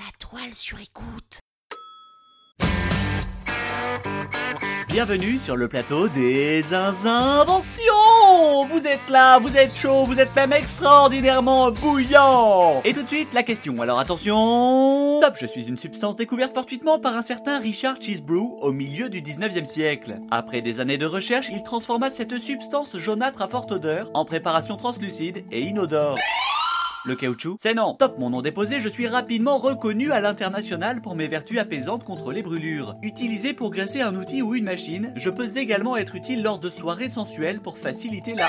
La toile sur écoute. Bienvenue sur le plateau des inventions Vous êtes là, vous êtes chaud, vous êtes même extraordinairement bouillant Et tout de suite, la question, alors attention Top, je suis une substance découverte fortuitement par un certain Richard Cheesebrew au milieu du 19e siècle. Après des années de recherche, il transforma cette substance jaunâtre à forte odeur en préparation translucide et inodore. Le caoutchouc? C'est non. Top mon nom déposé, je suis rapidement reconnu à l'international pour mes vertus apaisantes contre les brûlures. Utilisé pour graisser un outil ou une machine, je peux également être utile lors de soirées sensuelles pour faciliter la...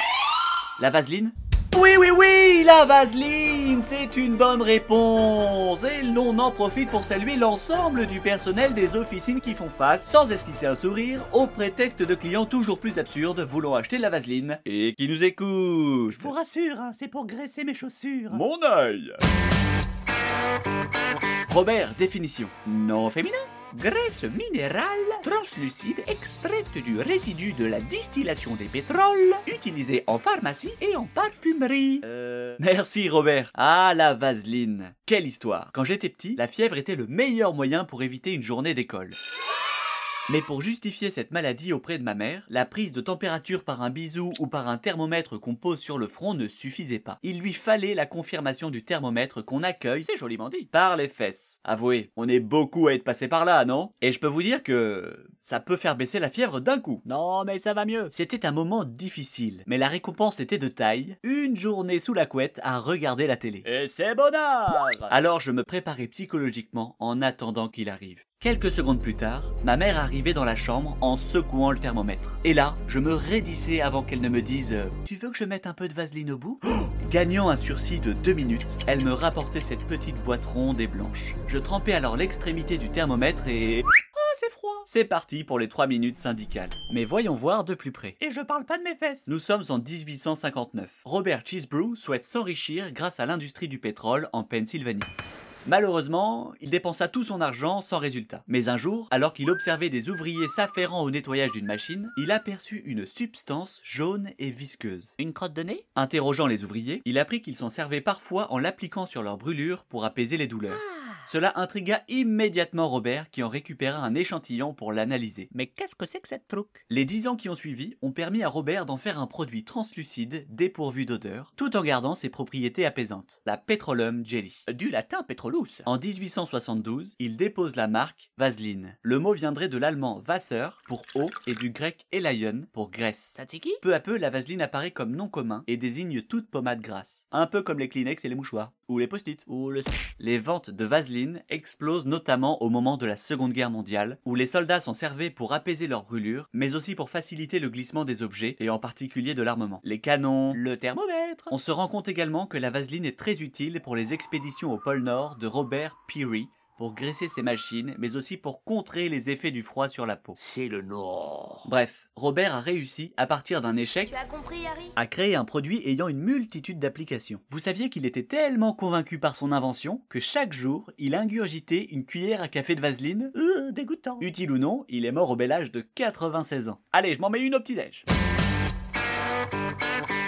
La vaseline? Oui, oui, oui, la vaseline, c'est une bonne réponse. Et l'on en profite pour saluer l'ensemble du personnel des officines qui font face, sans esquisser un sourire, au prétexte de clients toujours plus absurdes voulant acheter la vaseline et qui nous écoutent. Je vous rassure, hein, c'est pour graisser mes chaussures. Mon œil Robert, définition. Non féminin Graisse minérale translucide extraite du résidu de la distillation des pétroles, utilisée en pharmacie et en parfumerie. Euh... Merci Robert. Ah la vaseline. Quelle histoire. Quand j'étais petit, la fièvre était le meilleur moyen pour éviter une journée d'école. Mais pour justifier cette maladie auprès de ma mère, la prise de température par un bisou ou par un thermomètre qu'on pose sur le front ne suffisait pas. Il lui fallait la confirmation du thermomètre qu'on accueille, c'est joliment dit, par les fesses. Avouez, on est beaucoup à être passé par là, non? Et je peux vous dire que ça peut faire baisser la fièvre d'un coup. Non, mais ça va mieux. C'était un moment difficile, mais la récompense était de taille. Une journée sous la couette à regarder la télé. Et c'est bonheur Alors je me préparais psychologiquement en attendant qu'il arrive. Quelques secondes plus tard, ma mère arrivait dans la chambre en secouant le thermomètre. Et là, je me raidissais avant qu'elle ne me dise euh, Tu veux que je mette un peu de vaseline au bout? Gagnant un sursis de deux minutes, elle me rapportait cette petite boîte ronde et blanche. Je trempais alors l'extrémité du thermomètre et... Ah, c'est parti pour les trois minutes syndicales. Mais voyons voir de plus près. Et je parle pas de mes fesses Nous sommes en 1859. Robert Cheesebrew souhaite s'enrichir grâce à l'industrie du pétrole en Pennsylvanie. Malheureusement, il dépensa tout son argent sans résultat. Mais un jour, alors qu'il observait des ouvriers s'affairant au nettoyage d'une machine, il aperçut une substance jaune et visqueuse. Une crotte de nez? Interrogeant les ouvriers, il apprit qu'ils s'en servaient parfois en l'appliquant sur leurs brûlures pour apaiser les douleurs. Cela intrigua immédiatement Robert qui en récupéra un échantillon pour l'analyser. Mais qu'est-ce que c'est que cette truc Les dix ans qui ont suivi ont permis à Robert d'en faire un produit translucide dépourvu d'odeur, tout en gardant ses propriétés apaisantes, la Petroleum Jelly. Du latin petrolus. En 1872, il dépose la marque Vaseline. Le mot viendrait de l'allemand Wasser pour eau et du grec Elion pour graisse. Tzatziki? Peu à peu, la vaseline apparaît comme nom commun et désigne toute pommade grasse. Un peu comme les Kleenex et les mouchoirs. Ou les post-it. Ou le... Les ventes de vaseline explosent notamment au moment de la Seconde Guerre mondiale, où les soldats s'en servaient pour apaiser leurs brûlures, mais aussi pour faciliter le glissement des objets, et en particulier de l'armement. Les canons, Le thermomètre on se rend compte également que la vaseline est très utile pour les expéditions au pôle Nord de Robert Peary, pour graisser ses machines, mais aussi pour contrer les effets du froid sur la peau. C'est le Nord. Bref, Robert a réussi, à partir d'un échec, Tu as compris, Harry? à créer un produit ayant une multitude d'applications. Vous saviez qu'il était tellement convaincu par son invention que chaque jour, il ingurgitait une cuillère à café de vaseline Euh, dégoûtant. Utile ou non, il est mort au bel âge de 96 ans. Allez, je m'en mets une au petit-déj.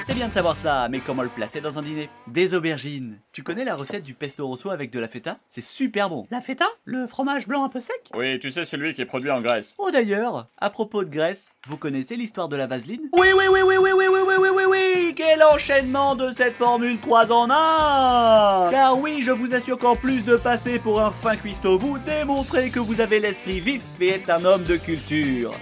C'est bien de savoir ça, mais comment le placer dans un dîner? Des aubergines. Tu connais la recette du pesto rosso avec de la feta? C'est super bon. La feta? Le fromage blanc un peu sec? Oui, tu sais celui qui est produit en Grèce. Oh d'ailleurs, à propos de Grèce, vous connaissez l'histoire de la vaseline? Oui, oui, oui, oui, oui, oui, oui, oui, oui, oui, oui Quel enchaînement de cette formule 3 en 1 Car oui, je vous assure qu'en plus de passer pour un fin cuistot, vous démontrez que vous avez l'esprit vif et êtes un homme de culture.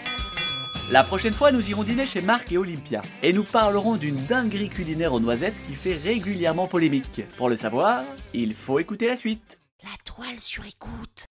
La prochaine fois, nous irons dîner chez Marc et Olympia. Et nous parlerons d'une dinguerie culinaire aux noisettes qui fait régulièrement polémique. Pour le savoir, il faut écouter la suite. La toile sur écoute.